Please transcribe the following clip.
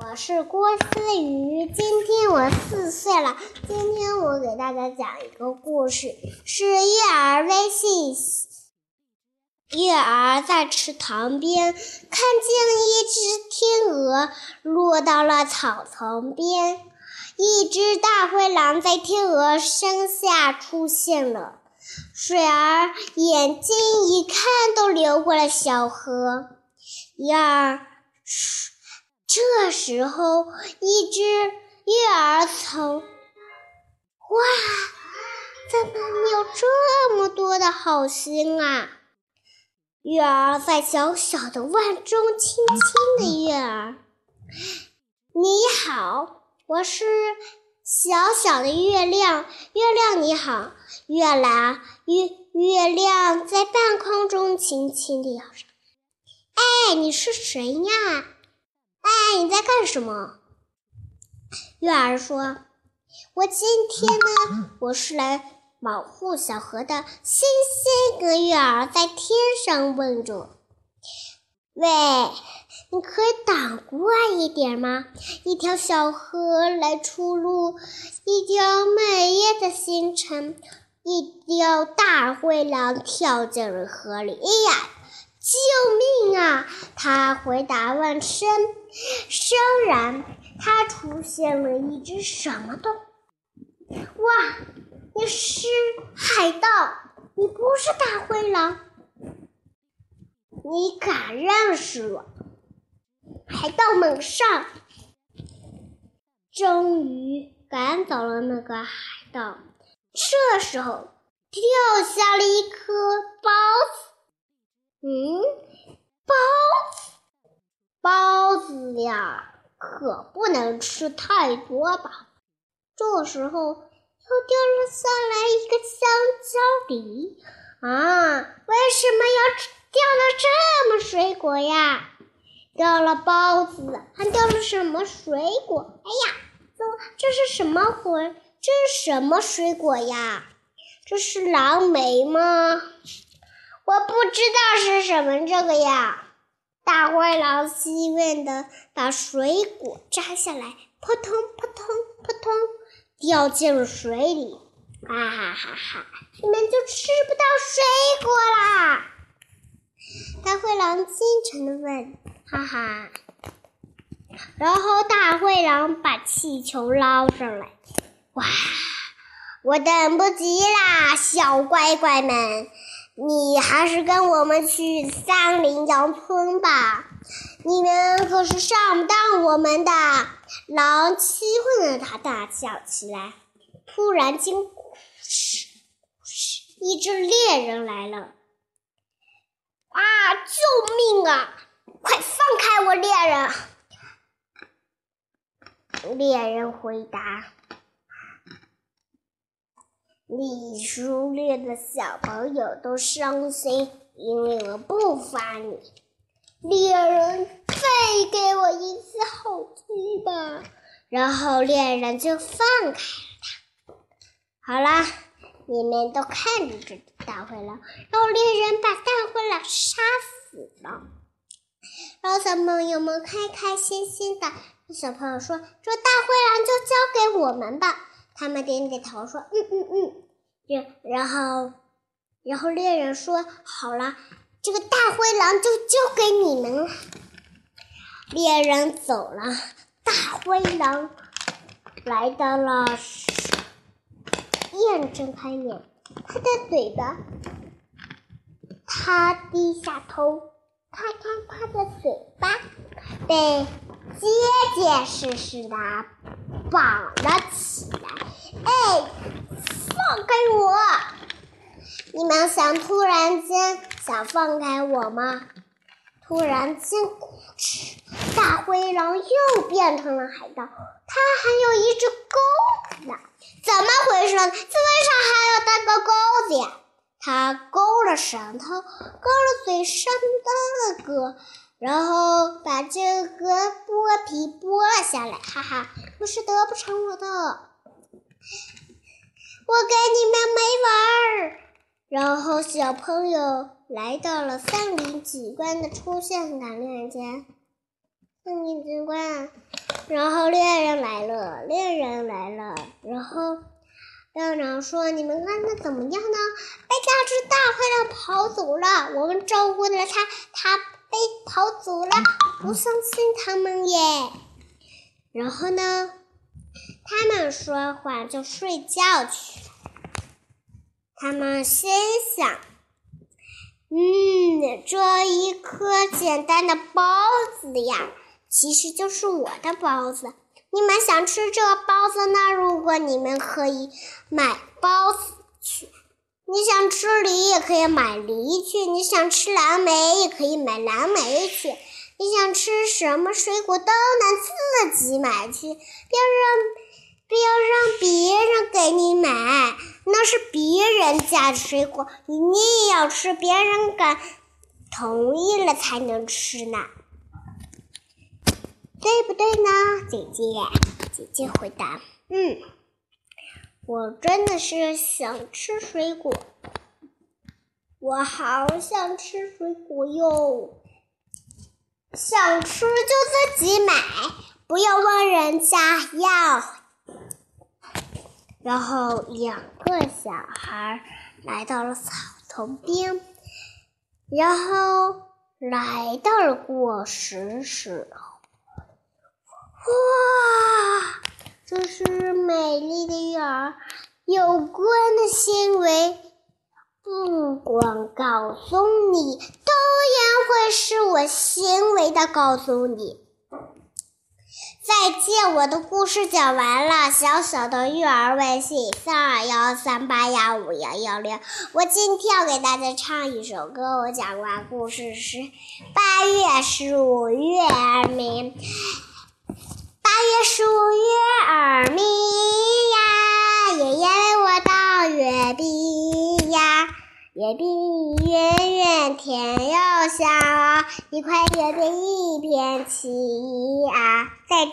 我是郭思雨，今天我四岁了。今天我给大家讲一个故事，是月儿微信。月儿在池塘边看见一只天鹅落到了草丛边，一只大灰狼在天鹅身下出现了，水儿眼睛一看都流过了小河。月儿。这时候，一只月儿从哇，怎么有这么多的好心啊？月儿在小小的碗中轻轻的月儿，你好，我是小小的月亮，月亮你好，月亮月月亮在半空中轻轻的摇着，哎，你是谁呀？哎，你在干什么？月儿说：“我今天呢，我是来保护小河的。”星星跟月儿在天上问着：“喂，你可以挡过一点吗？一条小河来出路，一条美丽的星辰，一条大灰狼跳进了河里。哎呀，救命啊！”他回答问声。忽然，它出现了一只什么动物？哇！你是海盗，你不是大灰狼，你敢认识我？海盗猛上，终于赶走了那个海盗。这时候，掉下了一颗包子。嗯，包子。包子呀，可不能吃太多吧？这时候又掉了下来一个香蕉梨啊！为什么要掉了这么水果呀？掉了包子，还掉了什么水果？哎呀，这这是什么回？这是什么水果呀？这是蓝莓吗？我不知道是什么这个呀。大灰狼兴奋地把水果摘下来，扑通扑通扑通掉进了水里。哈哈哈哈！你们就吃不到水果啦！大灰狼惊诚地问：“哈哈！”然后大灰狼把气球捞上来。哇！我等不及啦，小乖乖们！你还是跟我们去三林羊村吧，你们可是上不当我们的。狼气愤的他大叫起来。突然间，一只猎人来了！啊！救命啊！快放开我，猎人！猎人回答。你狩猎的小朋友都伤心，因为我不发你。猎人，再给我一次好机吧！然后猎人就放开了他。好啦，你们都看着这只大灰狼，然后猎人把大灰狼杀死了。然后小朋友们开开心心的，小朋友说：“这大灰狼就交给我们吧。”他们点点头说：“嗯嗯嗯。”然然后，然后猎人说：“好了，这个大灰狼就交给你们了。”猎人走了，大灰狼来到了，眼睁开眼，他的嘴巴，他低下头，看看他的嘴巴被结结实实的绑了起来，开我！你们想突然间想放开我吗？突然间，大灰狼又变成了海盗，他还有一只钩子呢。怎么回事？他为啥还要带个钩子呀？他勾了舌头，勾了嘴上的歌，然后把这个剥皮剥了下来。哈哈，不是得不偿我的。我跟你们没完儿。然后小朋友来到了森林警官的出现感链间。森林警官，然后猎人来了，猎人来了，然后队长说：“你们看他怎么样呢？被那只大灰狼跑走了，我们照顾了他，他被跑走了，不相信他们耶。”然后呢，他们说完就睡觉去了。他们心想：“嗯，这一颗简单的包子呀，其实就是我的包子。你们想吃这个包子呢？如果你们可以买包子去，你想吃梨也可以买梨去，你想吃蓝莓也可以买蓝莓去，你想吃什么水果都能自己买去，别人。”不要让别人给你买，那是别人家的水果，你也要吃，别人敢同意了才能吃呢，对不对呢，姐姐？姐姐回答：“嗯，我真的是想吃水果，我好想吃水果哟，想吃就自己买，不要问人家要。”然后，两个小孩来到了草丛边，然后来到了果实时候，哇！这是美丽的育儿有关的行为，不光告诉你，都也会是我行为的告诉你。再见，我的故事讲完了。小小的育儿微信三二幺三八幺五幺幺六，我今天要给大家唱一首歌。我讲完故事是八月十五月儿明，八月十五月儿明呀，爷爷为我倒月饼呀，月饼圆圆甜又香，一块月饼一片情啊，再。